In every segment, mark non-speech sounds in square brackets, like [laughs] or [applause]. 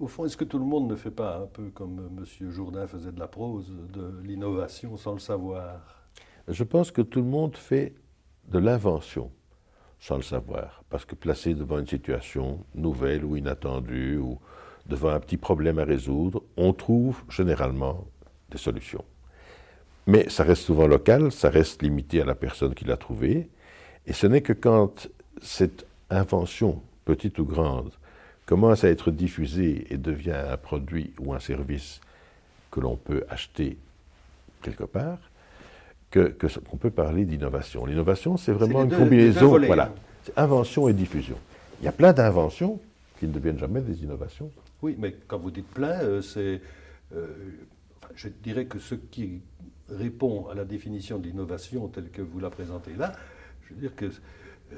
au fond, est-ce que tout le monde ne fait pas un peu comme M. Jourdain faisait de la prose, de l'innovation sans le savoir? Je pense que tout le monde fait de l'invention sans le savoir. Parce que placé devant une situation nouvelle ou inattendue, ou devant un petit problème à résoudre, on trouve généralement des solutions. Mais ça reste souvent local, ça reste limité à la personne qui l'a trouvé, et ce n'est que quand cette invention, petite ou grande, commence à être diffusée et devient un produit ou un service que l'on peut acheter quelque part, qu'on que, qu'on peut parler d'innovation. L'innovation, c'est vraiment une combinaison, voilà, invention et diffusion. Il y a plein d'inventions qui ne deviennent jamais des innovations. Oui, mais quand vous dites plein, euh, c'est, euh, je dirais que ce qui répond à la définition d'innovation telle que vous la présentez là, je veux dire que euh,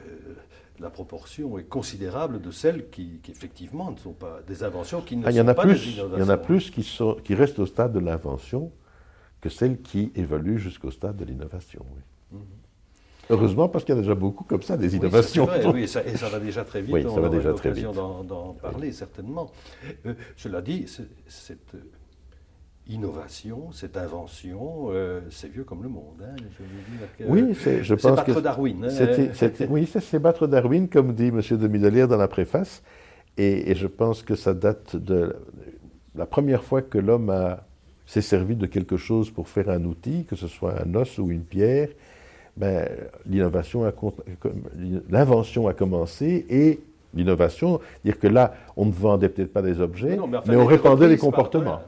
la proportion est considérable de celles qui, effectivement ne sont pas des inventions qui ne ah, sont pas des innovations. Il y en a plus qui, sont, qui restent au stade de l'invention que celles qui évoluent jusqu'au stade de l'innovation. Mhm. Heureusement, parce qu'il y a déjà beaucoup comme ça, des innovations. Oui, ça, et ça va déjà très vite. Oui, ça va déjà très vite. d'en parler, certainement. Euh, cela dit, cette innovation, cette invention, euh, c'est vieux comme le monde. Hein, je oui, je pense battre Darwin. Hein. oui, c'est battre Darwin, comme dit M. de Midelière dans la préface. Et, je pense que ça date de la première fois que l'homme s'est servi de quelque chose pour faire un outil, que ce soit un os ou une pierre. Ben, l'innovation, l'invention a commencé et l'innovation, dire que là, on ne vendait peut-être pas des objets, mais, on répandait des comportements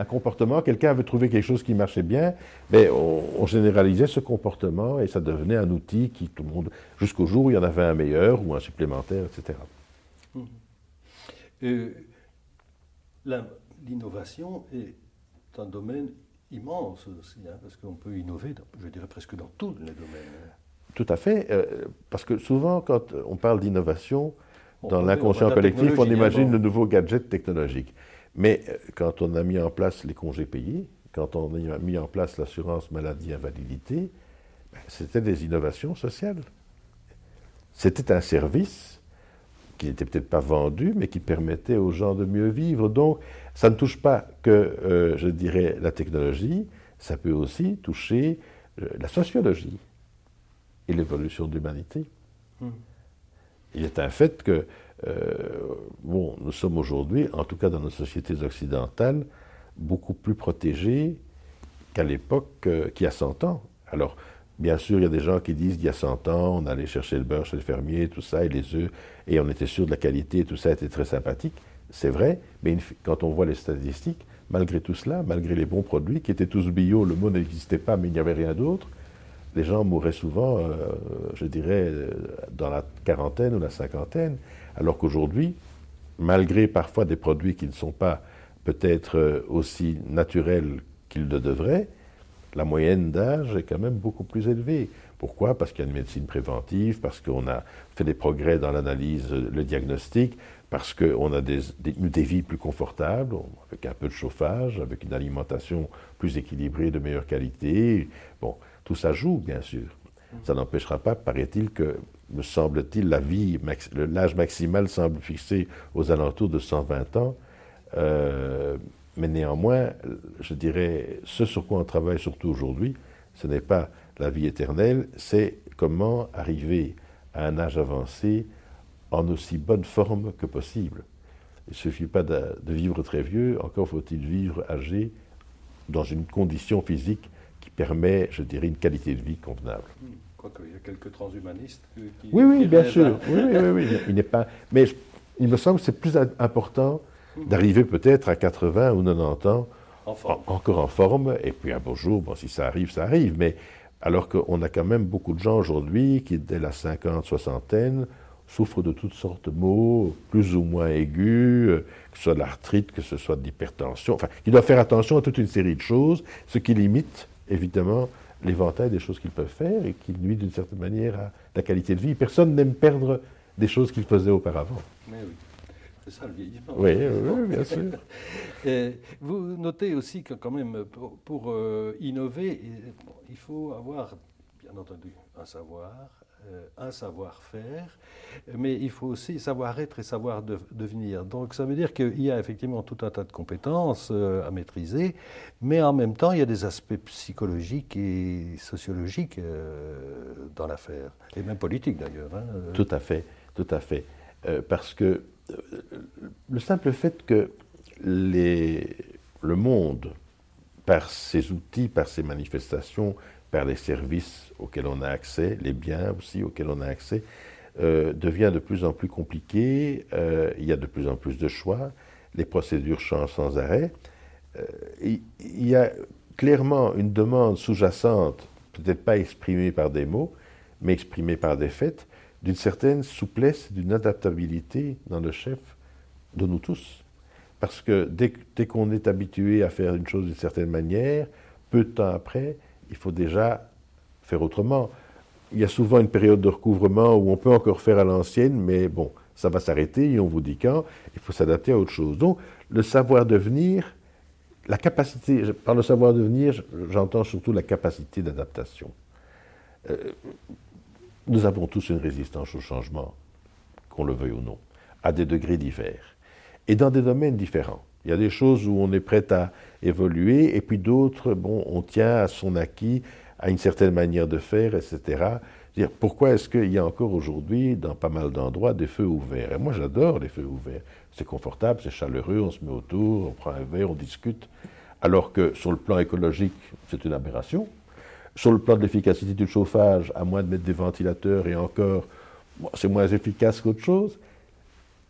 un comportement, quelqu'un avait trouvé quelque chose qui marchait bien, mais on, généralisait ce comportement et ça devenait un outil qui tout le monde, jusqu'au jour où il y en avait un meilleur ou un supplémentaire, etc. Mmh. Euh, l'innovation est un domaine immense aussi, hein, parce qu'on peut innover, je dirais presque dans tous les domaines. Hein. Tout à fait, euh, parce que souvent quand on parle d'innovation, dans l'inconscient collectif, on imagine le nouveau gadget technologique. Mais euh, quand on a mis en place les congés payés, quand on a mis en place l'assurance maladie invalidité, ben, c'était des innovations sociales. C'était un service qui n'était peut-être pas vendu, mais qui permettait aux gens de mieux vivre. Donc, ça ne touche pas que, euh, je dirais, la technologie, ça peut aussi toucher euh, la sociologie et l'évolution de l'humanité. Hmm. Il est un fait que euh, bon, nous sommes aujourd'hui, en tout cas dans nos sociétés occidentales, beaucoup plus protégés qu'à l'époque euh, qui a 100 ans. Alors, bien sûr, il y a des gens qui disent qu'il y a 100 ans, on allait chercher le beurre chez le fermier, tout ça, et les œufs, et on était sûr de la qualité, tout ça était très sympathique. C'est vrai, mais quand on voit les statistiques, malgré tout cela, malgré les bons produits, qui étaient tous bio, le mot n'existait pas, mais il n'y avait rien d'autre, les gens mouraient souvent, euh, je dirais, dans la quarantaine ou la cinquantaine. Alors qu'aujourd'hui, malgré parfois des produits qui ne sont pas peut-être euh, aussi naturels qu'ils le devraient, la moyenne d'âge est quand même beaucoup plus élevée. Pourquoi? Parce qu'il y a une médecine préventive, parce qu'on a fait des progrès dans l'analyse, le diagnostic, parce qu'on a des, des, vies plus confortables, avec un peu de chauffage, avec une alimentation plus équilibrée, de meilleure qualité. Bon, tout ça joue, bien sûr. Ça n'empêchera pas, paraît-il, que me semble-t-il, la vie, l'âge maximal semble fixé aux alentours de 120 ans. Euh, mais néanmoins, je dirais, ce sur quoi on travaille surtout aujourd'hui, ce n'est pas la vie éternelle, c'est comment arriver à un âge avancé en aussi bonne forme que possible. Il ne suffit pas de, vivre très vieux, encore faut-il vivre âgé dans une condition physique qui permet, je dirais, une qualité de vie convenable. Hmm. Quoique, il y a quelques transhumanistes qui. Oui, oui, bien sûr. Oui, oui, oui, Il n'est pas. Mais il me semble que c'est plus important d'arriver peut-être à 80 ou 90 ans, encore en forme, et puis un beau jour, bon, si ça arrive, ça arrive. Mais alors qu'on a quand même beaucoup de gens aujourd'hui qui, dès la 50, soixantaine, souffrent de toutes sortes de maux, plus ou moins aigus, euh, que ce soit de l'arthrite, que ce soit de l'hypertension. Enfin, ils doivent faire attention à toute une série de choses, ce qui limite, évidemment, l'éventail des choses qu'ils peuvent faire et qui nuit d'une certaine manière à la qualité de vie. Personne n'aime perdre des choses qu'il faisait auparavant. Mais oui. C'est ça le vieillissement. Oui, oui, bien [laughs] sûr. vous notez aussi que quand même, pour, euh, innover, il faut avoir, bien entendu, un savoir, un savoir-faire, mais il faut aussi savoir-être et savoir devenir. Donc ça veut dire qu'il y a effectivement tout un tas de compétences euh, à maîtriser, mais en même temps il y a des aspects psychologiques et sociologiques euh, dans l'affaire, et même politiques d'ailleurs. Hein. Tout à fait, tout à fait. parce que le simple fait que le monde, par ses outils, par ses manifestations, par les services auxquels on a accès, les biens aussi auxquels on a accès, euh, devient de plus en plus compliqué. Euh, il y a de plus en plus de choix. Les procédures changent sans arrêt. Euh, il y a clairement une demande sous-jacente, peut-être pas exprimée par des mots, mais exprimée par des faits, d'une certaine souplesse, d'une adaptabilité dans le chef de nous tous. Parce que dès, dès qu'on est habitué à faire une chose d'une certaine manière, peu de temps après, il faut déjà faire autrement. Il y a souvent une période de recouvrement où on peut encore faire à l'ancienne, mais bon, ça va s'arrêter et on vous dit quand, il faut s'adapter à autre chose. Donc, le savoir devenir, la capacité, par le savoir devenir, j'entends surtout la capacité d'adaptation. Euh, nous avons tous une résistance au changement, qu'on le veuille ou non, à des degrés divers et dans des domaines différents. Il y a des choses où on est prêt à évoluer, et puis d'autres, bon, on tient à son acquis, à une certaine manière de faire, etc. Dire, pourquoi est-ce qu'il y a encore aujourd'hui, dans pas mal d'endroits, des feux ouverts? Et moi, j'adore les feux ouverts. C'est confortable, c'est chaleureux, on se met autour, on prend un verre, on discute. Alors que sur le plan écologique, c'est une aberration. Sur le plan de l'efficacité du chauffage, à moins de mettre des ventilateurs et encore, c'est moins efficace qu'autre chose.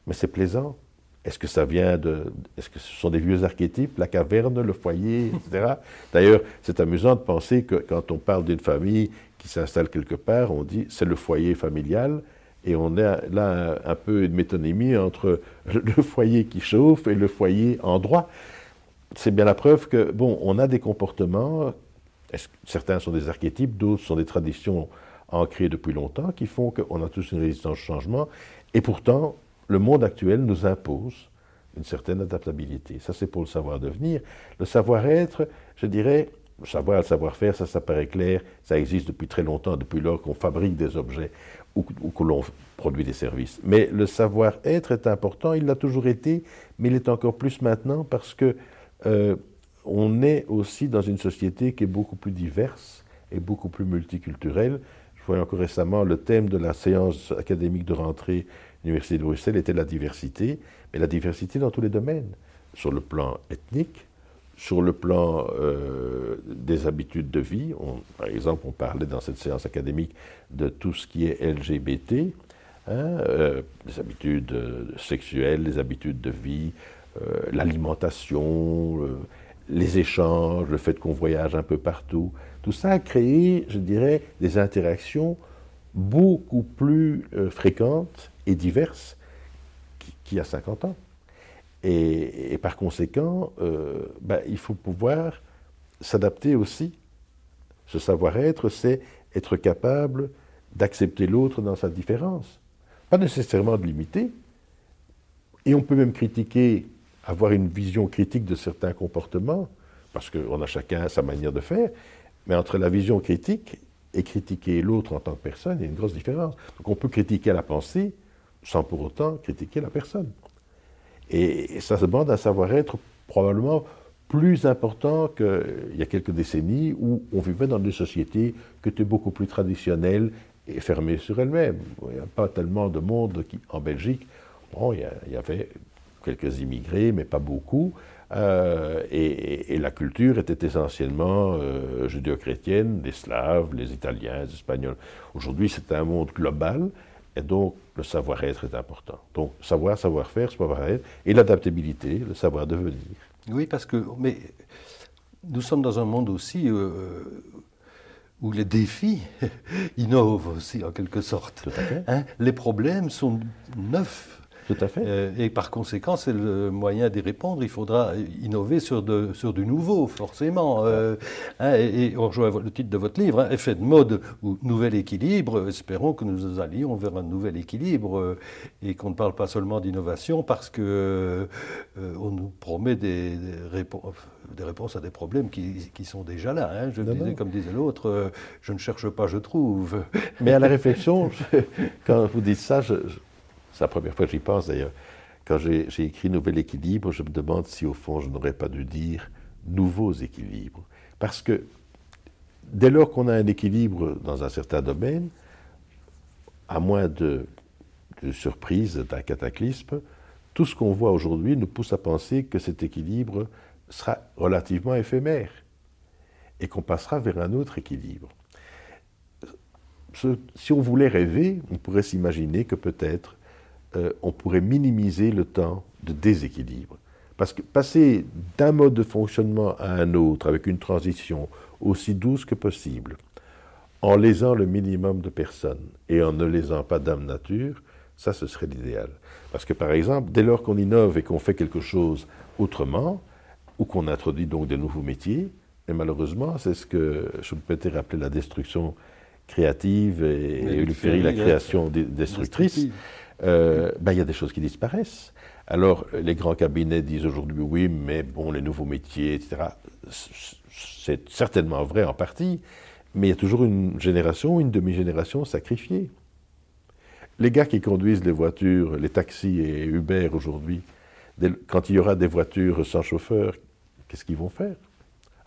Mais c'est plaisant. Est-ce que ça vient de. Est-ce que ce sont des vieux archétypes, la caverne, le foyer, etc. [laughs] D'ailleurs, c'est amusant de penser que quand on parle d'une famille qui s'installe quelque part, on dit c'est le foyer familial, et on a là un, peu une métonymie entre [laughs] le foyer qui chauffe et le foyer en droit. C'est bien la preuve que, bon, on a des comportements, certains sont des archétypes, d'autres sont des traditions ancrées depuis longtemps, qui font qu'on a tous une résistance au changement, et pourtant, le monde actuel nous impose une certaine adaptabilité. Ça, c'est pour le savoir-devenir. Le savoir-être, je dirais, le savoir, le savoir-faire, ça, ça paraît clair, ça existe depuis très longtemps, depuis lors qu'on fabrique des objets ou, que l'on produit des services. Mais le savoir-être est important, il l'a toujours été, mais il est encore plus maintenant parce que euh, on est aussi dans une société qui est beaucoup plus diverse et beaucoup plus multiculturelle. Je voyais encore récemment le thème de la séance académique de rentrée l'Université de Bruxelles était la diversité, mais la diversité dans tous les domaines, sur le plan ethnique, sur le plan euh, des habitudes de vie. par exemple, on parlait dans cette séance académique de tout ce qui est LGBT, hein, euh, les habitudes euh, sexuelles, les habitudes de vie, l'alimentation, les échanges, le fait qu'on voyage un peu partout. Tout ça a créé, je dirais, des interactions beaucoup plus fréquentes et diverses qu'il y a 50 ans. Et, par conséquent, euh, ben, il faut pouvoir s'adapter aussi. Ce savoir-être, c'est être capable d'accepter l'autre dans sa différence. Pas nécessairement de l'imiter. Et on peut même critiquer, avoir une vision critique de certains comportements, parce qu'on a chacun sa manière de faire. Mais entre la vision critique et critiquer l'autre en tant que personne, il y a une grosse différence. Donc on peut critiquer la pensée, sans pour autant critiquer la personne. Et ça se demande un savoir-être probablement plus important qu'il y a quelques décennies où on vivait dans des sociétés qui étaient beaucoup plus traditionnelles et fermées sur elles-mêmes. Il n'y a pas tellement de monde qui, en Belgique. Bon, il y, avait quelques immigrés, mais pas beaucoup. Euh, et, la culture était essentiellement euh, judéo-chrétienne, les Slaves, les Italiens, les Espagnols. Aujourd'hui, c'est un monde global et donc, le savoir-être est important. Donc, savoir, savoir-faire, savoir-être, et l'adaptabilité, le savoir devenir. Oui, parce que mais nous sommes dans un monde aussi euh, où les défis [laughs] innovent aussi, en quelque sorte. Tout à fait. Hein, les problèmes sont neufs. Tout à fait. Euh, et par conséquent, c'est le moyen d'y répondre. Il faudra innover sur, de, sur du nouveau, forcément. Euh, hein, et, on rejoint le titre de votre livre, hein, Effet de mode ou nouvel équilibre. Espérons que nous allions vers un nouvel équilibre et qu'on ne parle pas seulement d'innovation parce qu'on nous promet des, des, réponses à des problèmes qui, qui sont déjà là. Hein. Je disais, comme disait l'autre, je ne cherche pas, je trouve. Mais à la réflexion, quand vous dites ça, c'est la première fois que j'y pense d'ailleurs. Quand j'ai écrit Nouvel équilibre, je me demande si au fond je n'aurais pas dû dire nouveaux équilibres. Parce que dès lors qu'on a un équilibre dans un certain domaine, à moins de, de surprise, d'un cataclysme, tout ce qu'on voit aujourd'hui nous pousse à penser que cet équilibre sera relativement éphémère et qu'on passera vers un autre équilibre si on voulait rêver, on pourrait s'imaginer que peut-être euh, on pourrait minimiser le temps de déséquilibre. Parce que passer d'un mode de fonctionnement à un autre avec une transition aussi douce que possible, en lésant le minimum de personnes et en ne lésant pas d'âme nature, ça ce serait l'idéal. Parce que par exemple, dès lors qu'on innove et qu'on fait quelque chose autrement, ou qu'on introduit donc de nouveaux métiers, et malheureusement, c'est ce que permettais rappeler la destruction créative et, et la création destructrice, euh, ben, il y a des choses qui disparaissent. Alors, les grands cabinets disent aujourd'hui oui, mais bon, les nouveaux métiers, etc. C'est certainement vrai en partie, mais il y a toujours une génération, une demi-génération sacrifiée. Les gars qui conduisent les voitures, les taxis et Uber aujourd'hui, quand il y aura des voitures sans chauffeur, qu'est-ce qu'ils vont faire?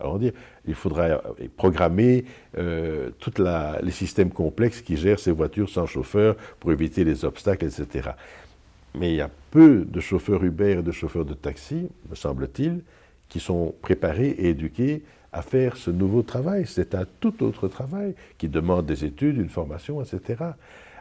Alors on dit, il faudra euh, programmer euh, tous les systèmes complexes qui gèrent ces voitures sans chauffeur pour éviter les obstacles, etc. Mais il y a peu de chauffeurs Uber et de chauffeurs de taxi, me semble-t-il, qui sont préparés et éduqués à faire ce nouveau travail. C'est un tout autre travail qui demande des études, une formation, etc.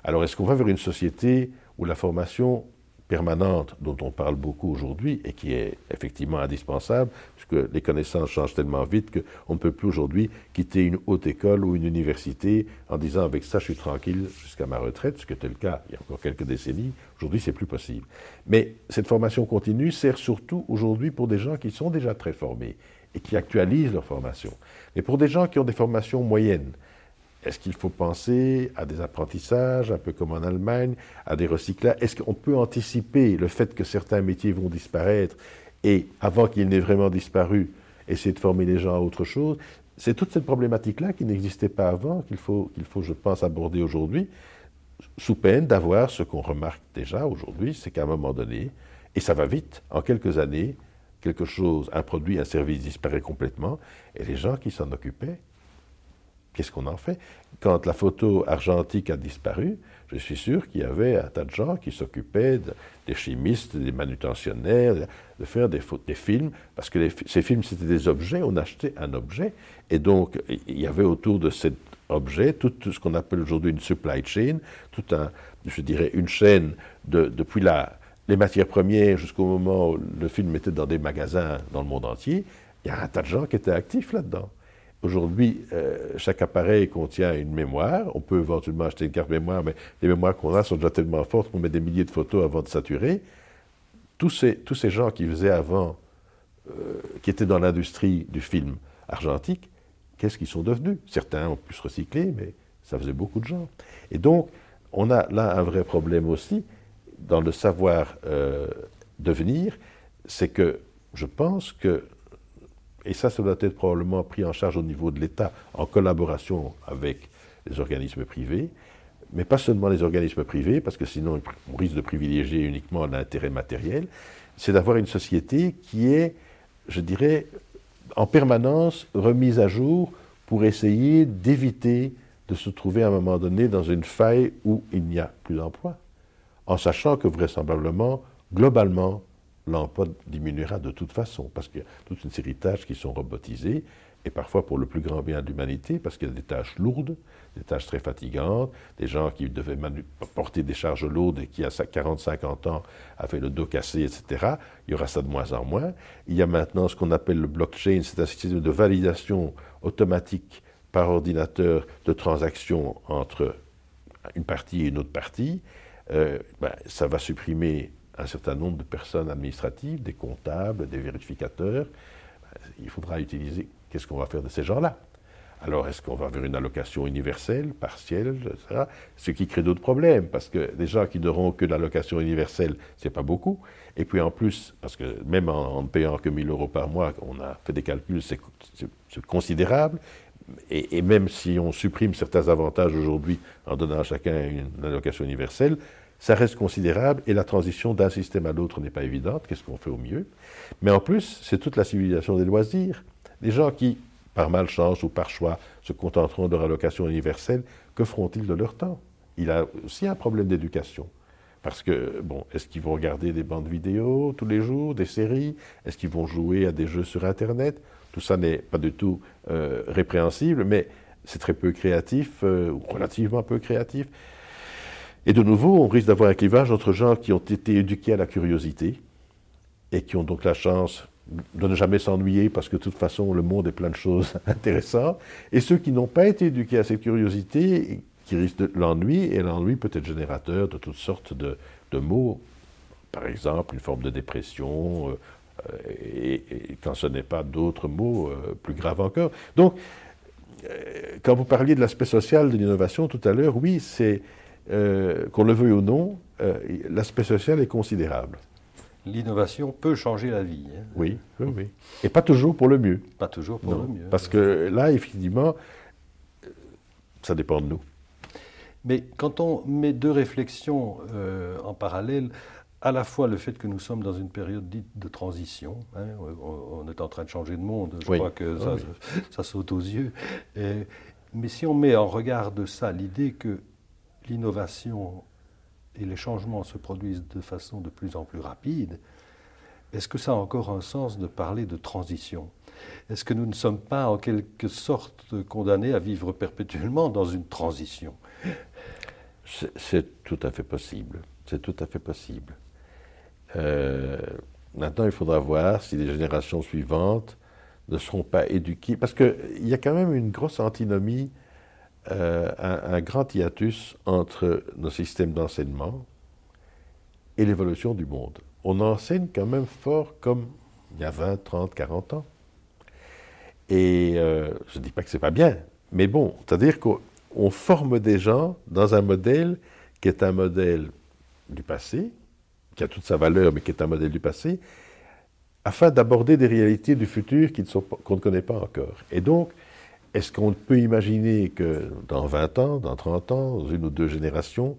Alors est-ce qu'on va vers une société où la formation permanente dont on parle beaucoup aujourd'hui et qui est effectivement indispensable, puisque les connaissances changent tellement vite qu'on ne peut plus aujourd'hui quitter une haute école ou une université en disant avec ça je suis tranquille jusqu'à ma retraite, ce qui était le cas il y a encore quelques décennies. Aujourd'hui c'est plus possible. Mais cette formation continue sert surtout aujourd'hui pour des gens qui sont déjà très formés et qui actualisent leur formation. Mais pour des gens qui ont des formations moyennes, est-ce qu'il faut penser à des apprentissages, un peu comme en Allemagne, à des recyclages? Est-ce qu'on peut anticiper le fait que certains métiers vont disparaître et, avant qu'ils n'aient vraiment disparu, essayer de former les gens à autre chose? C'est toute cette problématique-là qui n'existait pas avant, qu'il faut, qu'il faut, je pense, aborder aujourd'hui, sous peine d'avoir ce qu'on remarque déjà aujourd'hui, c'est qu'à un moment donné, et ça va vite, en quelques années, quelque chose, un produit, un service disparaît complètement, et les gens qui s'en occupaient Qu'est-ce qu'on en fait? Quand la photo argentique a disparu, je suis sûr qu'il y avait un tas de gens qui s'occupaient, des chimistes, des manutentionnaires, de faire des, films, parce que ces films, c'était des objets, on achetait un objet, et donc il y avait autour de cet objet tout, ce qu'on appelle aujourd'hui une supply chain, tout un, je dirais, une chaîne de, depuis la, les matières premières jusqu'au moment où le film était dans des magasins dans le monde entier, il y a un tas de gens qui étaient actifs là-dedans. Aujourd'hui, euh, chaque appareil contient une mémoire. On peut éventuellement acheter une carte mémoire, mais les mémoires qu'on a sont déjà tellement fortes qu'on met des milliers de photos avant de saturer. Tous ces, gens qui faisaient avant, euh, qui étaient dans l'industrie du film argentique, qu'est-ce qu'ils sont devenus? Certains ont pu se recycler, mais ça faisait beaucoup de gens. Et donc, on a là un vrai problème aussi dans le savoir euh, devenir, c'est que je pense que et ça, ça doit être probablement pris en charge au niveau de l'État en collaboration avec les organismes privés, mais pas seulement les organismes privés, parce que sinon on risque de privilégier uniquement l'intérêt matériel, c'est d'avoir une société qui est, je dirais, en permanence remise à jour pour essayer d'éviter de se trouver à un moment donné dans une faille où il n'y a plus d'emploi, en sachant que vraisemblablement, globalement, l'emploi diminuera de toute façon, parce qu'il y a toute une série de tâches qui sont robotisées, et parfois pour le plus grand bien de l'humanité, parce qu'il y a des tâches lourdes, des tâches très fatigantes, des gens qui devaient porter des charges lourdes et qui, à 40-50 ans, avaient le dos cassé, etc. Il y aura ça de moins en moins. Il y a maintenant ce qu'on appelle le blockchain, c'est un système de validation automatique par ordinateur de transactions entre une partie et une autre partie. Euh, ben, ça va supprimer un certain nombre de personnes administratives, des comptables, des vérificateurs. Il faudra utiliser, qu'est-ce qu'on va faire de ces gens-là? Alors, est-ce qu'on va vers une allocation universelle, partielle, etc. Ce qui crée d'autres problèmes, parce que des gens qui n'auront que l'allocation universelle, ce n'est pas beaucoup. Et puis en plus, parce que même en, ne payant que 1000 euros par mois, on a fait des calculs, c'est considérable. Et, même si on supprime certains avantages aujourd'hui en donnant à chacun une allocation universelle, ça reste considérable et la transition d'un système à l'autre n'est pas évidente. Qu'est-ce qu'on fait au mieux? Mais en plus, c'est toute la civilisation des loisirs. Les gens qui par malchance ou par choix, se contenteront de leur allocation universelle, que feront-ils de leur temps? Il a aussi un problème d'éducation. Parce que, bon, est-ce qu'ils vont regarder des bandes vidéo tous les jours, des séries? Est-ce qu'ils vont jouer à des jeux sur Internet? Tout ça n'est pas du tout euh, répréhensible, mais c'est très peu créatif, euh, ou relativement peu créatif. Et de nouveau, on risque d'avoir un clivage entre gens qui ont été éduqués à la curiosité et qui ont donc la chance de ne jamais s'ennuyer parce que de toute façon le monde est plein de choses [laughs] intéressantes, et ceux qui n'ont pas été éduqués à cette curiosité, qui risquent l'ennui, et l'ennui peut être générateur de toutes sortes de, de mots, par exemple une forme de dépression, euh, et, quand ce n'est pas d'autres mots euh, plus graves encore. Donc, euh, quand vous parliez de l'aspect social de l'innovation tout à l'heure, oui, c'est, qu'on le veuille ou non, l'aspect social est considérable l'innovation peut changer la vie. Hein. Oui, oui, oui. Et pas toujours pour le mieux. Pas toujours pour le mieux. Parce que là, effectivement, ça dépend de nous. Mais quand on met deux réflexions euh, en parallèle, à la fois le fait que nous sommes dans une période dite de transition, hein, on, est en train de changer de monde, je crois que ça, ça, saute aux yeux, mais si on met en regard de ça l'idée que l'innovation et les changements se produisent de façon de plus en plus rapide, est-ce que ça a encore un sens de parler de transition? Est-ce que nous ne sommes pas en quelque sorte condamnés à vivre perpétuellement dans une transition? C'est tout à fait possible. C'est tout à fait possible. Euh, maintenant, il faudra voir si les générations suivantes ne seront pas éduquées. Parce qu'il y a quand même une grosse antinomie euh, un, grand hiatus entre nos systèmes d'enseignement et l'évolution du monde. On enseigne quand même fort comme il y a 20, 30, 40 ans. Et euh, je ne dis pas que ce n'est pas bien, mais bon, c'est-à-dire qu'on forme des gens dans un modèle qui est un modèle du passé, qui a toute sa valeur, mais qui est un modèle du passé, afin d'aborder des réalités du futur qu'on ne connaît pas encore. Et donc, est-ce qu'on peut imaginer que dans 20 ans, dans 30 ans, dans une ou deux générations,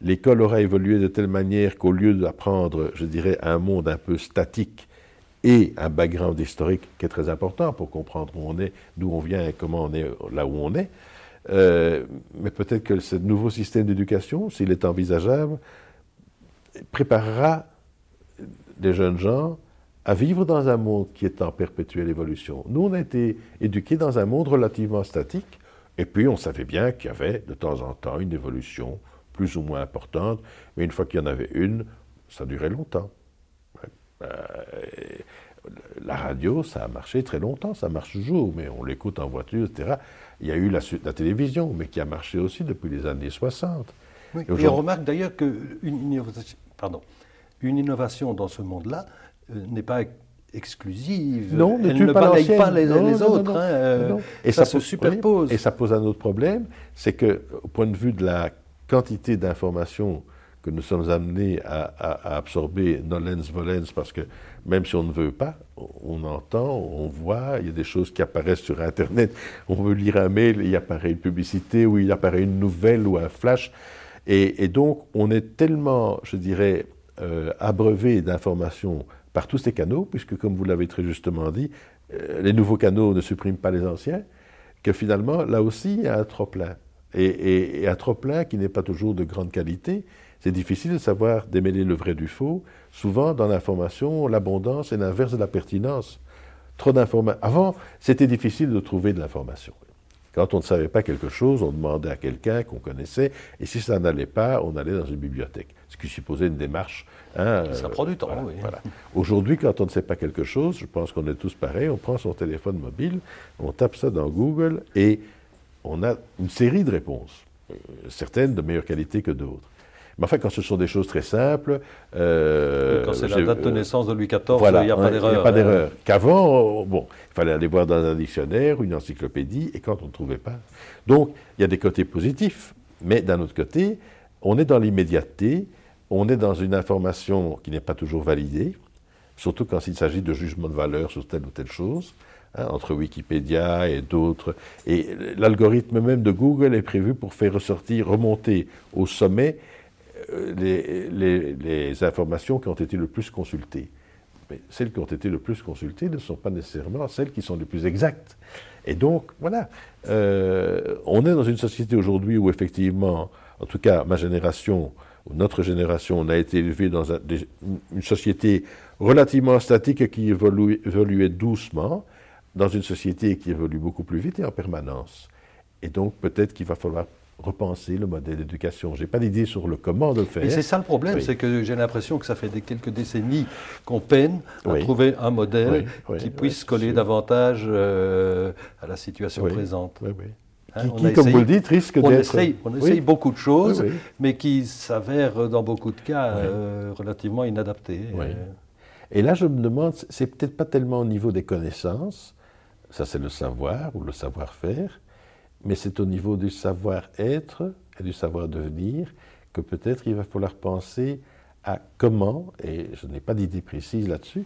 l'école aura évolué de telle manière qu'au lieu d'apprendre, je dirais, un monde un peu statique et un background historique qui est très important pour comprendre où on est, d'où on vient et comment on est là où on est, euh, mais peut-être que ce nouveau système d'éducation, s'il est envisageable, préparera des jeunes gens à vivre dans un monde qui est en perpétuelle évolution. Nous, on a été éduqués dans un monde relativement statique, et puis on savait bien qu'il y avait de temps en temps une évolution plus ou moins importante, mais une fois qu'il y en avait une, ça durait longtemps. Euh, la radio, ça a marché très longtemps, ça marche toujours, mais on l'écoute en voiture, etc. Il y a eu la, la, télévision, mais qui a marché aussi depuis les années 60. et, on remarque d'ailleurs qu'une pardon, une innovation dans ce monde-là, n'est pas exclusive. Non, Elle ne pas, pas les, les autres. Hein, euh, et ça, se superpose. Et ça pose un autre problème, c'est que, au point de vue de la quantité d'informations que nous sommes amenés à, absorber nolens volens, parce que même si on ne veut pas, on entend, on voit, il y a des choses qui apparaissent sur Internet. On veut lire un mail, il apparaît une publicité, ou il apparaît une nouvelle ou un flash. Et, donc, on est tellement, je dirais, euh, abreuvé d'informations par tous ces canaux, puisque comme vous l'avez très justement dit, euh, les nouveaux canaux ne suppriment pas les anciens, que finalement, là aussi, il y a un trop-plein. Et, un trop-plein qui n'est pas toujours de grande qualité. C'est difficile de savoir démêler le vrai du faux. Souvent, dans l'information, l'abondance est l'inverse de la pertinence. Trop d'informations. Avant, c'était difficile de trouver de l'information. Quand on ne savait pas quelque chose, on demandait à quelqu'un qu'on connaissait, et si ça n'allait pas, on allait dans une bibliothèque, ce qui supposait une démarche. Hein, ça prend du temps, oui. Aujourd'hui, quand on ne sait pas quelque chose, je pense qu'on est tous pareils, on prend son téléphone mobile, on tape ça dans Google, et on a une série de réponses, euh, certaines de meilleure qualité que d'autres. Mais enfin, quand ce sont des choses très simples. Euh, quand c'est la date de naissance de Louis XIV, il n'y a pas d'erreur. Il n'y a pas d'erreur. Qu'avant, bon, il fallait aller voir dans un dictionnaire, une encyclopédie, et quand on ne trouvait pas. Donc, il y a des côtés positifs, mais d'un autre côté, on est dans l'immédiateté, on est dans une information qui n'est pas toujours validée, surtout quand il s'agit de jugement de valeur sur telle ou telle chose. Hein, entre Wikipédia et d'autres. Et l'algorithme même de Google est prévu pour faire ressortir, remonter au sommet euh, les, informations qui ont été le plus consultées. Mais celles qui ont été le plus consultées ne sont pas nécessairement celles qui sont les plus exactes. Et donc, voilà, euh, on est dans une société aujourd'hui où effectivement, en tout cas ma génération, ou notre génération, on a été élevé dans une société relativement statique qui évoluait doucement, dans une société qui évolue beaucoup plus vite et en permanence. Et donc peut-être qu'il va falloir repenser le modèle d'éducation. Je n'ai pas d'idée sur le comment de le faire. Et c'est ça le problème, c'est que j'ai l'impression que ça fait des quelques décennies qu'on peine à trouver un modèle qui puisse coller davantage euh, à la situation présente. Hein, qui, comme vous le dites, risque d'être... On essaye beaucoup de choses, mais qui s'avèrent dans beaucoup de cas euh, relativement inadaptées. Et là, je me demande, c'est peut-être pas tellement au niveau des connaissances, ça, c'est le savoir ou le savoir-faire, mais c'est au niveau du savoir-être et du savoir-devenir que peut-être il va falloir penser à comment, et je n'ai pas d'idée précise là-dessus,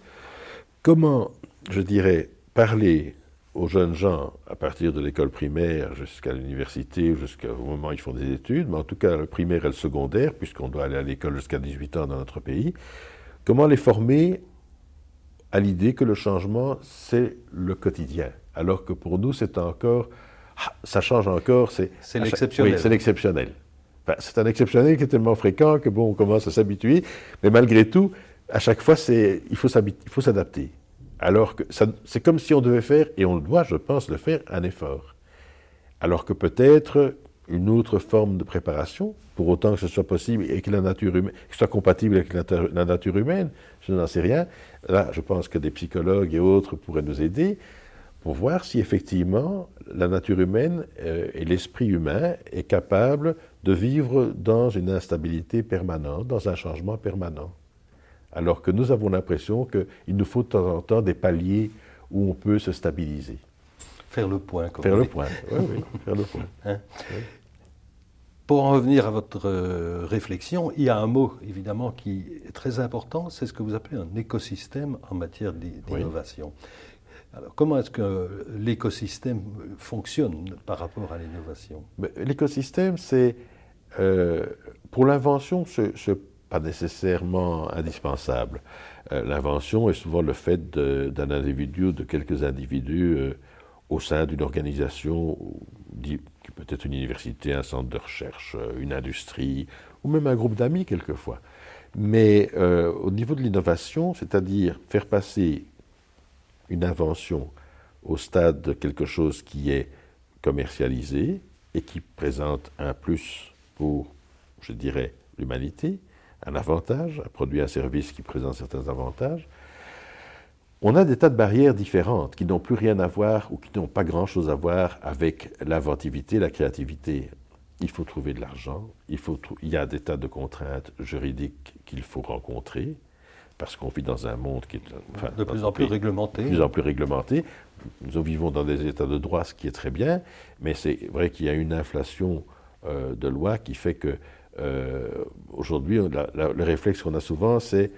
comment, je dirais, parler aux jeunes gens à partir de l'école primaire jusqu'à l'université, jusqu'au moment où ils font des études, mais en tout cas le primaire et le secondaire, puisqu'on doit aller à l'école jusqu'à 18 ans dans notre pays, comment les former à l'idée que le changement, c'est le quotidien. Alors que pour nous, c'est encore. Ça change encore. C'est l'exceptionnel. Oui, c'est l'exceptionnel. c'est un exceptionnel qui est tellement fréquent que, bon, on commence à s'habituer. Mais malgré tout, à chaque fois, il faut s'adapter. Alors que c'est comme si on devait faire, et on doit, je pense, le faire, un effort. Alors que peut-être une autre forme de préparation, pour autant que ce soit possible et que la nature humaine, que ce soit compatible avec la, nature humaine, je n'en sais rien. Là, je pense que des psychologues et autres pourraient nous aider pour voir si effectivement la nature humaine euh, et l'esprit humain est capable de vivre dans une instabilité permanente, dans un changement permanent. Alors que nous avons l'impression qu'il nous faut de temps en temps des paliers où on peut se stabiliser. Faire le point. Comme faire le point, oui, oui, faire le point. [laughs] Hein? Pour en revenir à votre euh, réflexion, il y a un mot évidemment qui est très important, c'est ce que vous appelez un écosystème en matière d'innovation. Alors, comment est-ce que l'écosystème fonctionne par rapport à l'innovation? L'écosystème, c'est euh, pour l'invention, ce n'est pas nécessairement indispensable. Euh, l'invention est souvent le fait d'un individu ou de quelques individus au sein d'une organisation qui peut être une université, un centre de recherche, euh, une industrie, ou même un groupe d'amis quelquefois. Mais euh, au niveau de l'innovation, c'est-à-dire faire passer une invention au stade de quelque chose qui est commercialisé et qui présente un plus pour, je dirais, l'humanité, un avantage, un produit, un service qui présente certains avantages, on a des tas de barrières différentes qui n'ont plus rien à voir ou qui n'ont pas grand-chose à voir avec l'inventivité, la créativité. Il faut trouver de l'argent, il, il y a des tas de contraintes juridiques qu'il faut rencontrer, parce qu'on vit dans un monde qui est de plus en plus réglementé. De plus en plus réglementé. Nous vivons dans des états de droit, ce qui est très bien, mais c'est vrai qu'il y a une inflation euh, de lois qui fait que euh, aujourd'hui, le réflexe qu'on a souvent, c'est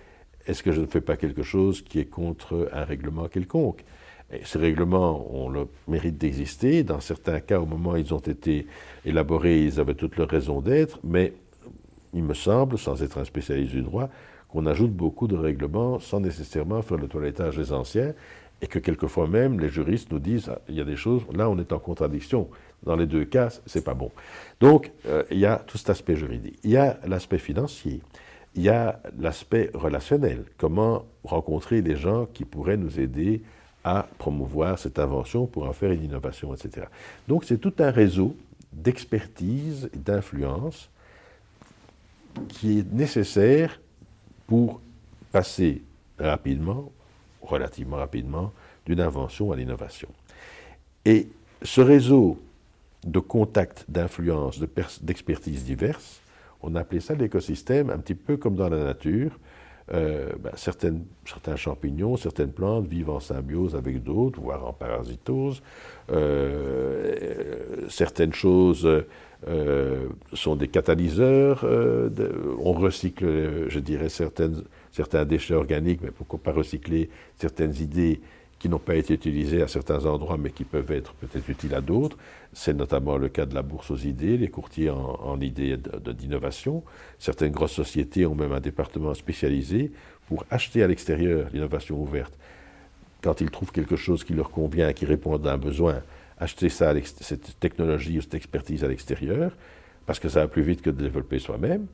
est-ce que je ne fais pas quelque chose qui est contre un règlement quelconque? Et Ces règlements ont le mérite d'exister. Dans certains cas, au moment où ils ont été élaborés, ils avaient toute leur raison d'être, mais il me semble, sans être un spécialiste du droit, qu'on ajoute beaucoup de règlements sans nécessairement faire le toilettage des anciens, et que quelquefois même les juristes nous disent ah, il y a des choses, là on est en contradiction. Dans les deux cas, c'est pas bon. Donc, euh, il y a tout cet aspect juridique. Il y a l'aspect financier il y a l'aspect relationnel. Comment rencontrer des gens qui pourraient nous aider à promouvoir cette invention pour en faire une innovation, etc. Donc c'est tout un réseau d'expertise d'influence qui est nécessaire pour passer rapidement, relativement rapidement, d'une invention à l'innovation. Et ce réseau de contacts, d'influences, d'expertises diverses, On a appelé ça l'écosystème, un petit peu comme dans la nature. Euh, ben, certains champignons, certaines plantes vivent en symbiose avec d'autres, voire en parasitose. Euh, certaines choses euh, sont des catalyseurs. on recycle, je dirais, certains déchets organiques, mais pourquoi pas recycler certaines idées qui n'ont pas été utilisées à certains endroits, mais qui peuvent être peut-être utiles à d'autres. C'est notamment le cas de la bourse aux idées, les courtiers en, idées d'innovation. Certaines grosses sociétés ont même un département spécialisé pour acheter à l'extérieur l'innovation ouverte. Quand ils trouvent quelque chose qui leur convient, qui répond à un besoin, acheter ça, cette technologie ou cette expertise à l'extérieur, parce que ça va plus vite que de développer soi-même.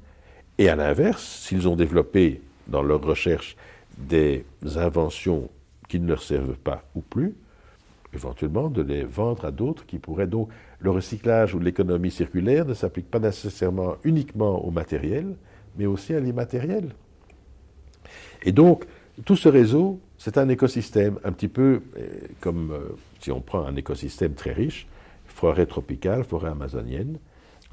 Et à l'inverse, s'ils ont développé dans leur recherche des inventions qui ne leur servent pas ou plus, éventuellement de les vendre à d'autres qui pourraient donc. Le recyclage ou l'économie circulaire ne s'applique pas nécessairement uniquement au matériel, mais aussi à l'immatériel. Et donc, tout ce réseau, c'est un écosystème un petit peu euh, comme euh, si on prend un écosystème très riche, forêt tropicale, forêt amazonienne.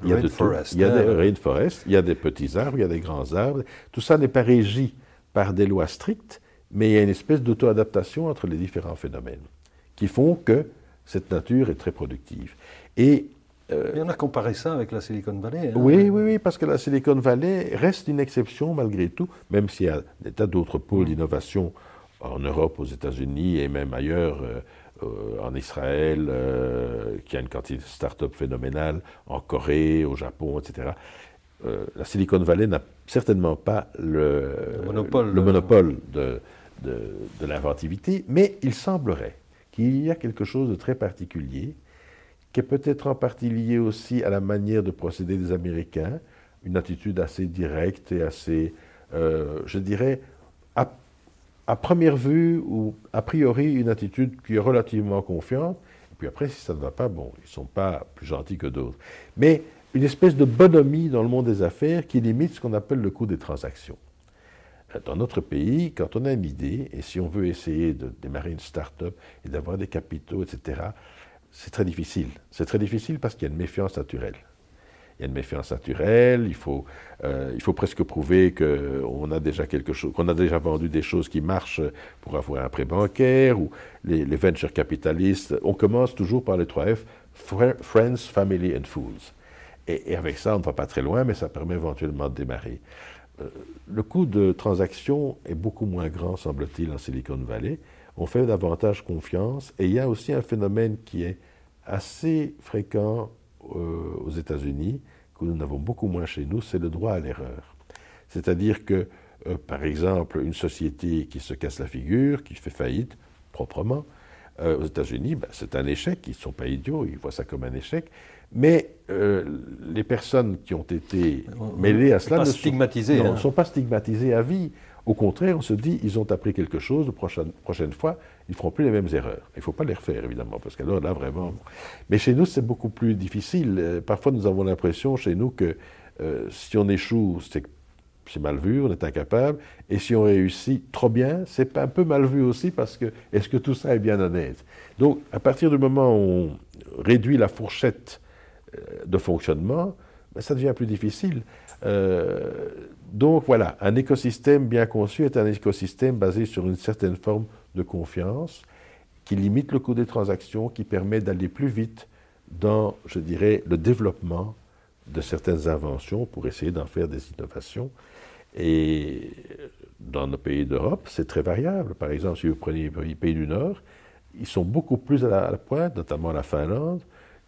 Il y a, de forest, il y a des rainforests, il y a des petits arbres, il y a des grands arbres. Tout ça n'est pas régi par des lois strictes, mais il y a une espèce d'auto-adaptation entre les différents phénomènes qui font que cette nature est très productive. Et euh, on a comparé ça avec la Silicon Valley. Hein. Oui, oui, oui, parce que la Silicon Valley reste une exception malgré tout, même s'il y a des tas d'autres pôles d'innovation en Europe, aux États-Unis et même ailleurs, euh, euh, en Israël, qui a une quantité de start-up phénoménale, en Corée, au Japon, etc. la Silicon Valley n'a certainement pas le, monopole, de, de l'inventivité, mais il semblerait qu'il y a quelque chose de très particulier, qui est peut-être en partie lié aussi à la manière de procéder des Américains, une attitude assez directe et assez, euh, je dirais, à, première vue ou a priori, une attitude qui est relativement confiante. Et puis après, si ça ne va pas, bon, ils ne sont pas plus gentils que d'autres. Mais une espèce de bonhomie dans le monde des affaires qui limite ce qu'on appelle le coût des transactions. Dans notre pays, quand on a une idée, et si on veut essayer de démarrer une start-up et d'avoir des capitaux, etc., c'est très difficile. C'est très difficile parce qu'il y a une méfiance naturelle. Il y a une méfiance naturelle, il faut, euh, il faut presque prouver qu'on a déjà quelque chose, qu'on a déjà vendu des choses qui marchent pour avoir un prêt bancaire, ou les, les venture capitalistes. On commence toujours par les 3 F, Friends, Family and Fools. Et, avec ça, on ne va pas très loin, mais ça permet éventuellement de démarrer. Euh, le coût de transaction est beaucoup moins grand, semble-t-il, en Silicon Valley. On fait davantage confiance. Et il y a aussi un phénomène qui est assez fréquent aux États-Unis, que nous n'avons beaucoup moins chez nous, c'est le droit à l'erreur. C'est-à-dire que, euh, par exemple, une société qui se casse la figure, qui fait faillite proprement, aux États-Unis, ben, c'est un échec, ils ne sont pas idiots, ils voient ça comme un échec, mais euh, les personnes qui ont été mêlées à cela ne, hein. sont, pas stigmatisées à vie. Au contraire, on se dit, ils ont appris quelque chose, la prochaine, prochaine fois, ils ne feront plus les mêmes erreurs. Il ne faut pas les refaire, évidemment, parce qu'alors là, vraiment... Mais chez nous, c'est beaucoup plus difficile. Euh, parfois, nous avons l'impression, chez nous, que euh, si on échoue, c'est mal vu, on est incapable. Et si on réussit trop bien, c'est un peu mal vu aussi parce que est-ce que tout ça est bien honnête Donc, à partir du moment où on réduit la fourchette euh, de fonctionnement, ben, ça devient plus difficile. Donc voilà, un écosystème bien conçu est un écosystème basé sur une certaine forme de confiance qui limite le coût des transactions, qui permet d'aller plus vite dans, je dirais, le développement de certaines inventions pour essayer d'en faire des innovations. Et dans nos pays d'Europe, c'est très variable. Par exemple, si vous prenez les pays du Nord, ils sont beaucoup plus à la pointe, notamment la Finlande,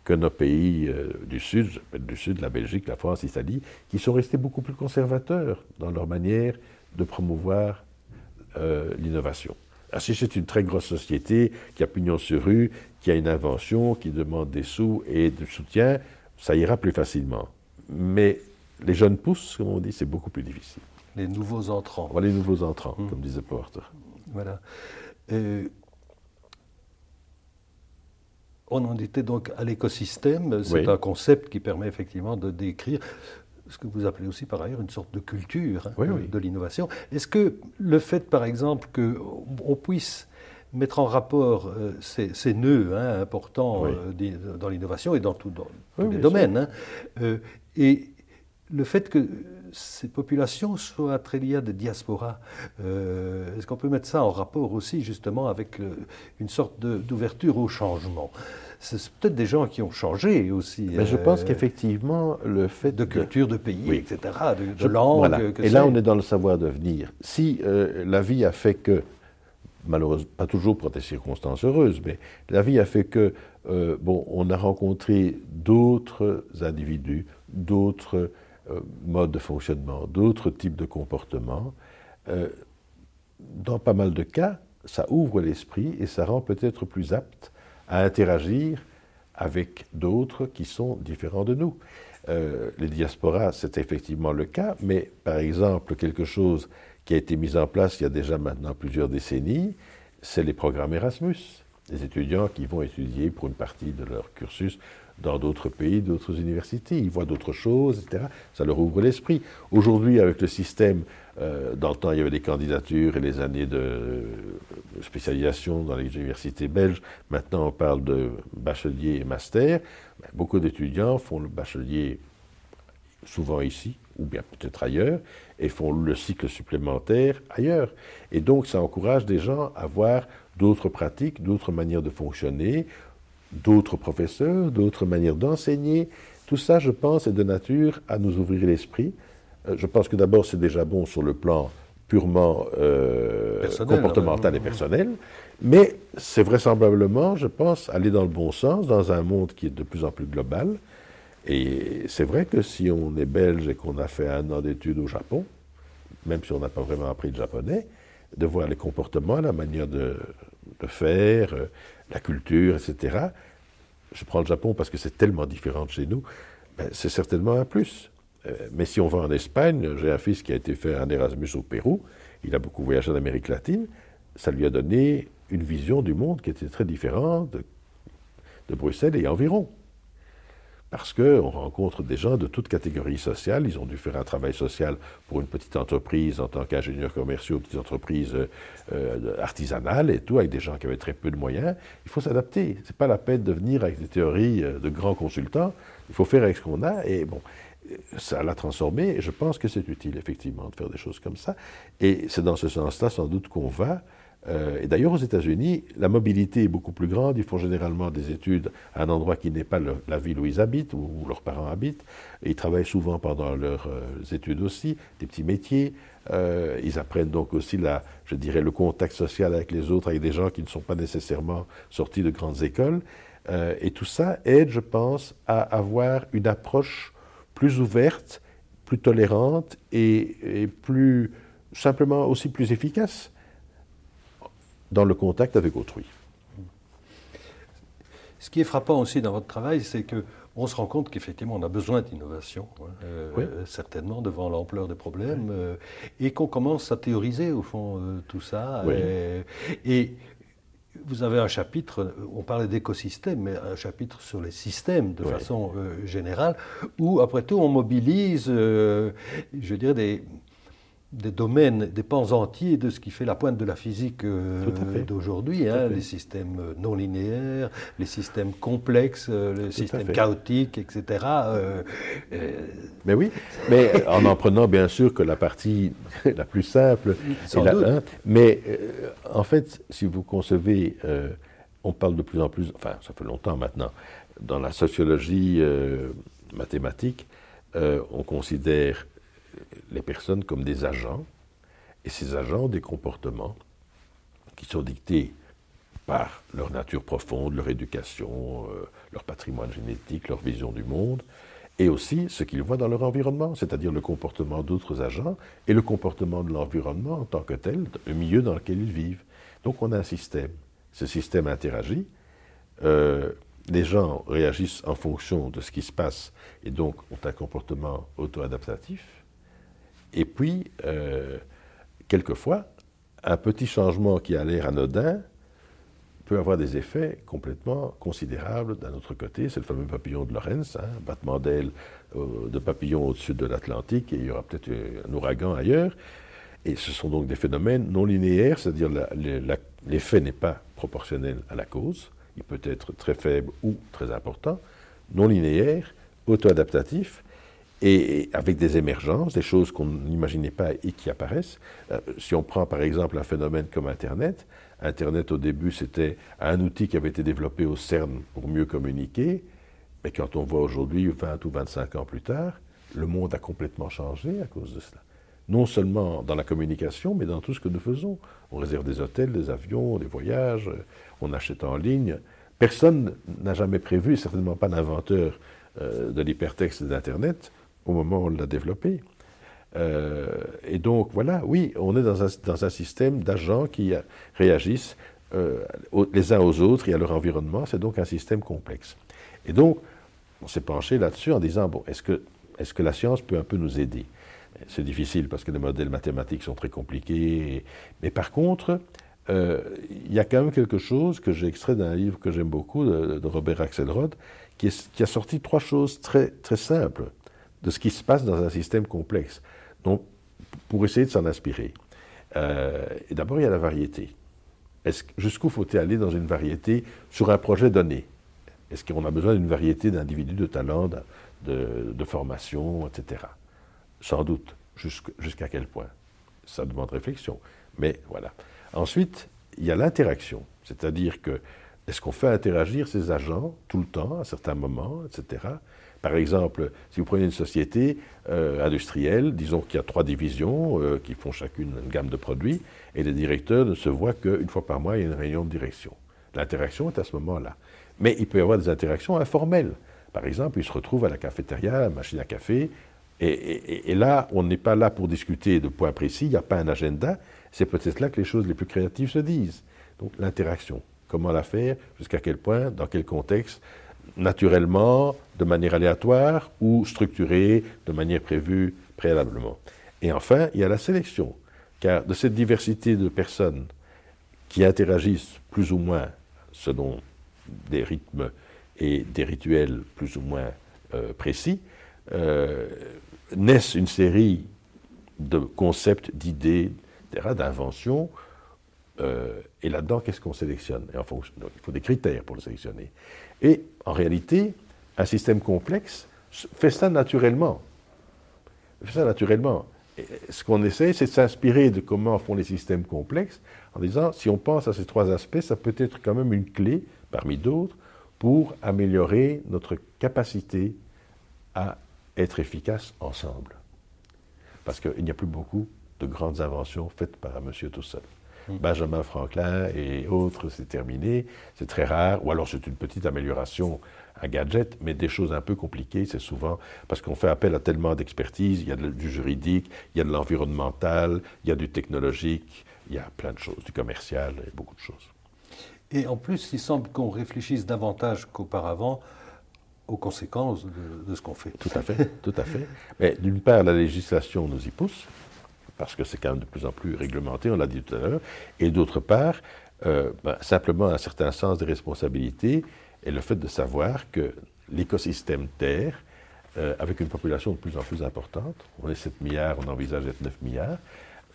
que nos pays euh, du Sud, du Sud, la Belgique, la France, l'Italie, qui sont restés beaucoup plus conservateurs dans leur manière de promouvoir euh, l'innovation. Ah, si c'est une très grosse société qui a pignon sur rue, qui a une invention, qui demande des sous et du soutien, ça ira plus facilement. Mais les jeunes pousses, comme on dit, c'est beaucoup plus difficile. Les nouveaux entrants. Voilà les nouveaux entrants, mmh. comme disait Porter. Voilà. Euh, on en était donc à l'écosystème. C'est un concept qui permet effectivement de décrire ce que vous appelez aussi par ailleurs une sorte de culture hein, de l'innovation. Est-ce que le fait, par exemple, qu'on puisse mettre en rapport euh, ces, nœuds hein, importants euh, dans l'innovation et dans, tous les domaines, hein, euh, et le fait que ces populations soient très liées à des diasporas, euh, est-ce qu'on peut mettre ça en rapport aussi justement avec une sorte d'ouverture au changement? C'est peut-être des gens qui ont changé aussi. Mais je pense qu'effectivement, le fait de culture, de pays, etc., de, langue. Et là, on est dans le savoir devenir. Si la vie a fait que malheureusement, pas toujours pour des circonstances heureuses, mais la vie a fait que, euh, bon, on a rencontré d'autres individus, d'autres euh, modes de fonctionnement, d'autres types de comportements. Euh, dans pas mal de cas, ça ouvre l'esprit et ça rend peut-être plus apte à interagir avec d'autres qui sont différents de nous. les diasporas, c'est effectivement le cas, mais par exemple, quelque chose qui a été mis en place il y a déjà maintenant plusieurs décennies, c'est les programmes Erasmus. Les étudiants qui vont étudier pour une partie de leur cursus dans d'autres pays, d'autres universités. Ils voient d'autres choses, etc. Ça leur ouvre l'esprit. Aujourd'hui, avec le système, euh, dans le temps, il y avait des candidatures et les années de spécialisation dans les universités belges. Maintenant, on parle de bachelier et master. Ben, beaucoup d'étudiants font le bachelier souvent ici, ou bien peut-être ailleurs, et font le cycle supplémentaire ailleurs. Et donc ça encourage des gens à voir d'autres pratiques, d'autres manières de fonctionner, d'autres professeurs, d'autres manières d'enseigner. Tout ça, je pense, est de nature à nous ouvrir l'esprit. Euh, je pense que d'abord, c'est déjà bon sur le plan purement euh, comportemental et personnel, mais c'est vraisemblablement, je pense, aller dans le bon sens, dans un monde qui est de plus en plus global, et c'est vrai que si on est belge et qu'on a fait un an d'études au Japon, même si on n'a pas vraiment appris le japonais, de voir les comportements, la manière de, faire, euh, la culture, etc. Je prends le Japon parce que c'est tellement différent de chez nous, ben, c'est certainement un plus. Euh, mais si on va en Espagne, j'ai un fils qui a été fait un Erasmus au Pérou, il a beaucoup voyagé en Amérique latine, ça lui a donné une vision du monde qui était très différente de Bruxelles et environ parce qu'on rencontre des gens de toutes catégories sociales. Ils ont dû faire un travail social pour une petite entreprise en tant qu'ingénieur commerciaux, petite entreprise euh, artisanale et tout, avec des gens qui avaient très peu de moyens. Il faut s'adapter. Ce n'est pas la peine de venir avec des théories euh, de grands consultants. Il faut faire avec ce qu'on a. Et bon, ça l'a transformé. Et je pense que c'est utile, effectivement, de faire des choses comme ça. Et c'est dans ce sens-là, sans doute, qu'on va. Euh, et d'ailleurs, aux États-Unis, la mobilité est beaucoup plus grande. Ils font généralement des études à un endroit qui n'est pas la ville où ils habitent, ou où leurs parents habitent. ils travaillent souvent pendant leurs euh, études aussi, des petits métiers. Euh, ils apprennent donc aussi, la, je dirais, le contact social avec les autres, avec des gens qui ne sont pas nécessairement sortis de grandes écoles. et tout ça aide, je pense, à avoir une approche plus ouverte, plus tolérante et plus simplement aussi plus efficace dans le contact avec autrui. Ce qui est frappant aussi dans votre travail, c'est que on se rend compte qu'effectivement on a besoin d'innovation, hein, euh, certainement devant l'ampleur des problèmes, euh, et qu'on commence à théoriser au fond euh, tout ça. Et, vous avez un chapitre, on parlait d'écosystème, mais un chapitre sur les systèmes de façon générale, où après tout on mobilise, je dirais, des, des domaines, des pans entiers de ce qui fait la pointe de la physique euh, d'aujourd'hui, hein, les systèmes non linéaires, les systèmes complexes, euh, les systèmes chaotiques, etc. Euh, mais oui, mais en en prenant bien sûr que la partie [laughs] la plus simple, hein, mais en fait, si vous concevez, on parle de plus en plus, enfin ça fait longtemps maintenant, dans la sociologie mathématique, on considère les personnes comme des agents, et ces agents ont des comportements qui sont dictés par leur nature profonde, leur éducation, euh, leur patrimoine génétique, leur vision du monde, et aussi ce qu'ils voient dans leur environnement, c'est-à-dire le comportement d'autres agents et le comportement de l'environnement en tant que tel, le milieu dans lequel ils vivent. Donc on a un système. Ce système interagit. Euh, les gens réagissent en fonction de ce qui se passe et donc ont un comportement auto-adaptatif. Et puis, euh, quelquefois, un petit changement qui a l'air anodin peut avoir des effets complètement considérables d'un autre côté. C'est le fameux papillon de Lorenz, hein, battement d'aile euh, de papillon au-dessus de l'Atlantique, et il y aura peut-être un ouragan ailleurs. Et ce sont donc des phénomènes non linéaires, c'est-à-dire l'effet n'est pas proportionnel à la cause, il peut être très faible ou très important, non linéaire, auto-adaptatif, et avec des émergences, des choses qu'on n'imaginait pas et qui apparaissent. Euh, si on prend par exemple un phénomène comme Internet, Internet au début c'était un outil qui avait été développé au CERN pour mieux communiquer, mais quand on voit aujourd'hui, 20 ou 25 ans plus tard, le monde a complètement changé à cause de cela. Non seulement dans la communication, mais dans tout ce que nous faisons. On réserve des hôtels, des avions, des voyages, on achète en ligne. Personne n'a jamais prévu, certainement pas l'inventeur euh, de l'hypertexte d'Internet, au moment où on l'a développé. Euh, et donc, voilà, oui, on est dans un, système d'agents qui réagissent euh, les uns aux autres et à leur environnement. C'est donc un système complexe. Et donc, on s'est penché là-dessus en disant, bon, est-ce que, la science peut un peu nous aider? C'est difficile parce que les modèles mathématiques sont très compliqués. mais par contre, euh, il y a quand même quelque chose que j'ai extrait d'un livre que j'aime beaucoup, de, Robert Axelrod, qui, qui, a sorti trois choses très, très simples de ce qui se passe dans un système complexe, donc, pour essayer de s'en inspirer. Euh, d'abord, il y a la variété. Jusqu'où faut-il aller dans une variété sur un projet donné? Est-ce qu'on a besoin d'une variété d'individus, de talents, de, formation, etc. Sans doute. Jusqu'à quel point? Ça demande réflexion. Mais voilà. Ensuite, il y a l'interaction. C'est-à-dire que, est-ce qu'on fait interagir ces agents tout le temps, à certains moments, etc. Par exemple, si vous prenez une société euh, industrielle, disons qu'il y a trois divisions euh, qui font chacune une gamme de produits, et les directeurs ne se voient qu'une fois par mois, il y a une réunion de direction. L'interaction est à ce moment-là. Mais il peut y avoir des interactions informelles. Par exemple, ils se retrouvent à la cafétéria, à la machine à café, et, et là, on n'est pas là pour discuter de points précis, il n'y a pas un agenda, c'est peut-être là que les choses les plus créatives se disent. Donc l'interaction, comment la faire, jusqu'à quel point, dans quel contexte, naturellement, de manière aléatoire ou structurée de manière prévue préalablement. Et enfin, il y a la sélection, car de cette diversité de personnes qui interagissent plus ou moins selon des rythmes et des rituels plus ou moins euh, précis, euh, naissent une série de concepts, d'idées, d'inventions. Euh, et là-dedans, qu'est-ce qu'on sélectionne? Il faut des critères pour le sélectionner. Et en réalité, un système complexe fait ça naturellement. Ce qu'on essaie, c'est de s'inspirer de comment font les systèmes complexes en disant, si on pense à ces trois aspects, ça peut être quand même une clé, parmi d'autres, pour améliorer notre capacité à être efficace ensemble. Parce qu'il n'y a plus beaucoup de grandes inventions faites par un monsieur tout seul. Benjamin Franklin et autres, c'est terminé, c'est très rare, ou alors c'est une petite amélioration, un gadget, mais des choses un peu compliquées, c'est souvent parce qu'on fait appel à tellement d'expertise, il y a du juridique, il y a de l'environnemental, il y a du technologique, il y a plein de choses, du commercial, et beaucoup de choses. Et en plus, il semble qu'on réfléchisse davantage qu'auparavant aux conséquences de, de ce qu'on fait. Tout à fait, tout à fait. Mais d'une part, la législation nous y pousse, parce que c'est quand même de plus en plus réglementé, on l'a dit tout à l'heure, et d'autre part, euh, ben, simplement un certain sens de responsabilité et le fait de savoir que l'écosystème Terre, euh, avec une population de plus en plus importante, on est 7 milliards, on envisage être 9 milliards,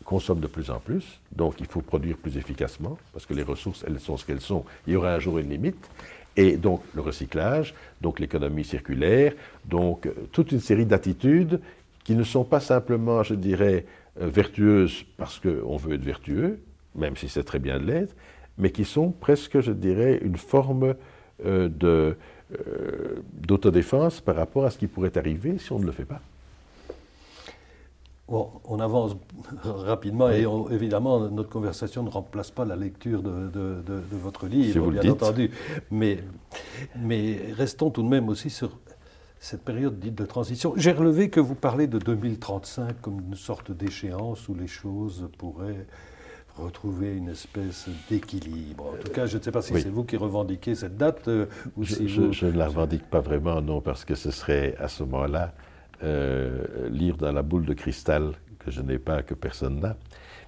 consomme de plus en plus, donc il faut produire plus efficacement, parce que les ressources, elles sont ce qu'elles sont, il y aura un jour une limite, et donc le recyclage, donc l'économie circulaire, donc euh, toute une série d'attitudes qui ne sont pas simplement, je dirais, vertueuses parce qu'on veut être vertueux, même si c'est très bien de l'être, mais qui sont presque, je dirais, une forme euh, de, euh, d'autodéfense par rapport à ce qui pourrait arriver si on ne le fait pas. Bon, on avance [laughs] rapidement et évidemment notre conversation ne remplace pas la lecture de, de, votre livre, bien entendu. Mais, mais restons tout de même aussi sur cette période dite de transition. J'ai relevé que vous parlez de 2035 comme une sorte d'échéance où les choses pourraient retrouver une espèce d'équilibre. En tout cas, je ne sais pas si c'est vous qui revendiquez cette date euh, ou je, si je, ne la revendique pas vraiment, non, parce que ce serait à ce moment-là euh, lire dans la boule de cristal que je n'ai pas, que personne n'a.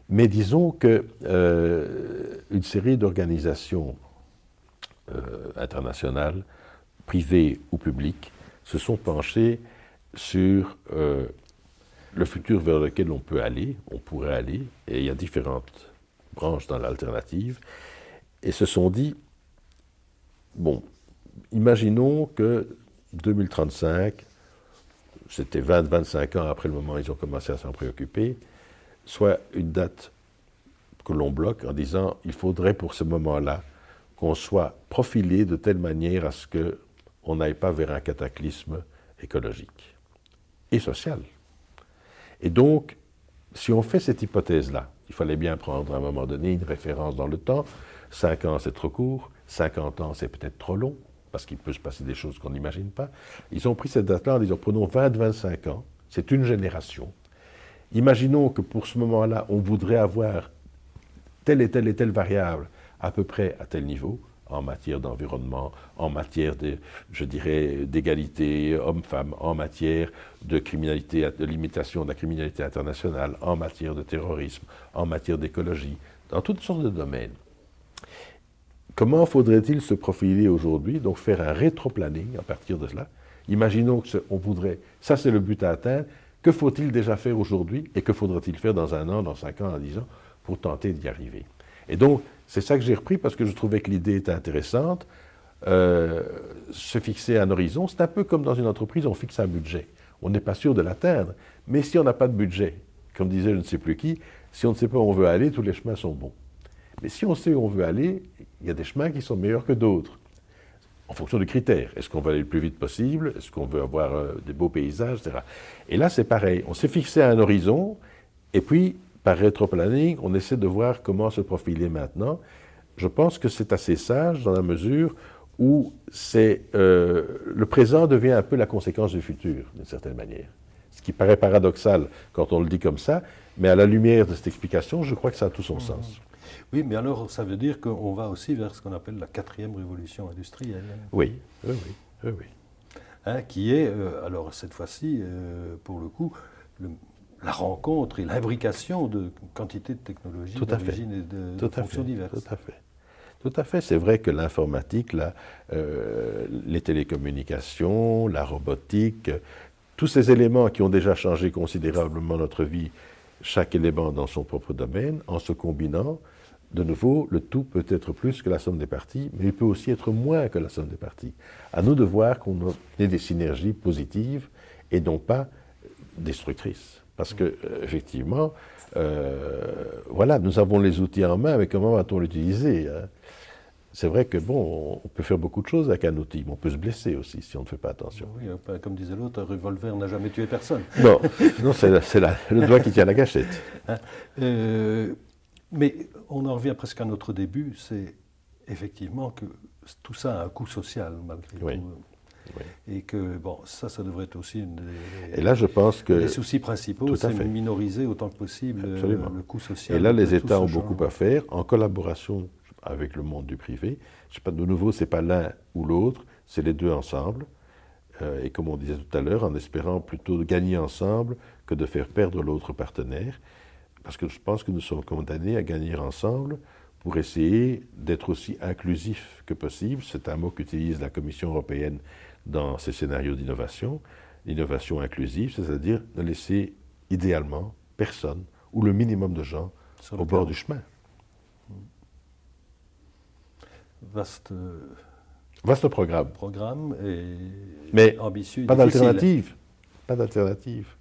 Mais disons que euh, une série d'organisations internationales, privées ou publiques, se sont penchés sur euh, le futur vers lequel on peut aller, on pourrait aller, et il y a différentes branches dans l'alternative, et se sont dit, bon, imaginons que 2035, c'était 20-25 ans après le moment où ils ont commencé à s'en préoccuper, soit une date que l'on bloque en disant il faudrait pour ce moment-là qu'on soit profilé de telle manière à ce qu'on n'aille pas vers un cataclysme écologique et social. Et donc, si on fait cette hypothèse-là, il fallait bien prendre à un moment donné une référence dans le temps. 5 ans, c'est trop court. 50 ans, c'est peut-être trop long, parce qu'il peut se passer des choses qu'on n'imagine pas. Ils ont pris cette date-là en disant prenons 20-25 ans, c'est une génération. Imaginons que pour ce moment-là, on voudrait avoir telle et telle et telle variable à peu près à tel niveau en matière d'environnement, en matière de, je dirais, d'égalité homme-femme, en matière de criminalité, de limitation de la criminalité internationale, en matière de terrorisme, en matière d'écologie, dans toutes sortes de domaines. Comment faudrait-il se profiler aujourd'hui, donc faire un rétro-planning à partir de cela? Imaginons qu'on voudrait, ça c'est le but à atteindre, que faut-il déjà faire aujourd'hui et que faudra-t-il faire dans un an, dans cinq ans, dans dix ans pour tenter d'y arriver? Et donc, c'est ça que j'ai repris parce que je trouvais que l'idée était intéressante. Euh, se fixer un horizon, c'est un peu comme dans une entreprise, on fixe un budget. On n'est pas sûr de l'atteindre, mais si on n'a pas de budget, comme disait je ne sais plus qui, si on ne sait pas où on veut aller, tous les chemins sont bons. Mais si on sait où on veut aller, il y a des chemins qui sont meilleurs que d'autres en fonction de critères. Est-ce qu'on veut aller le plus vite possible? Est-ce qu'on veut avoir euh, des beaux paysages, etc. Et là, c'est pareil. On s'est fixé un horizon, et puis, par rétro-planning, on essaie de voir comment se profiler maintenant. Je pense que c'est assez sage dans la mesure où c'est, euh, le présent devient un peu la conséquence du futur, d'une certaine manière. Ce qui paraît paradoxal quand on le dit comme ça, mais à la lumière de cette explication, je crois que ça a tout son mmh. sens. Oui, mais alors ça veut dire qu'on va aussi vers ce qu'on appelle la quatrième révolution industrielle. Oui, oui, oui. oui, hein, qui est, euh, alors cette fois-ci, euh, pour le coup, la rencontre et l'imbrication de quantités de technologies d'origine et de, fonctions diverses. Tout à fait. Tout à fait. C'est vrai que l'informatique, euh, les télécommunications, la robotique, tous ces éléments qui ont déjà changé considérablement notre vie, chaque élément dans son propre domaine, en se combinant, de nouveau, le tout peut être plus que la somme des parties, mais il peut aussi être moins que la somme des parties. À nous de voir qu'on ait des synergies positives et non pas destructrices. Parce que, euh, effectivement, euh, voilà, nous avons les outils en main, mais comment va-t-on l'utiliser hein? C'est vrai que bon, on peut faire beaucoup de choses avec un outil, mais on peut se blesser aussi si on ne fait pas attention. Oui, euh, comme disait l'autre, un revolver n'a jamais tué personne. Non, non c'est le doigt qui tient la gâchette. [laughs] Hein, mais on en revient presque à notre début, c'est effectivement que tout ça a un coût social malgré tout. Et que, bon, ça, ça devrait être aussi une des, et là, je pense que, les soucis principaux, c'est minoriser autant que possible le coût social. Et là, les États ont beaucoup à faire en collaboration avec le monde du privé. Je sais pas, de nouveau, c'est pas l'un ou l'autre, c'est les deux ensemble. Euh, et comme on disait tout à l'heure, en espérant plutôt gagner ensemble que de faire perdre l'autre partenaire parce que je pense que nous sommes condamnés à gagner ensemble pour essayer d'être aussi inclusifs que possible. C'est un mot qu'utilise la Commission européenne dans ses scénarios d'innovation. L'innovation inclusive, c'est-à-dire ne laisser idéalement personne ou le minimum de gens au bord du chemin. Vaste, Vaste programme. Programme et Mais ambitieux. Pas d'alternative. Pas d'alternative.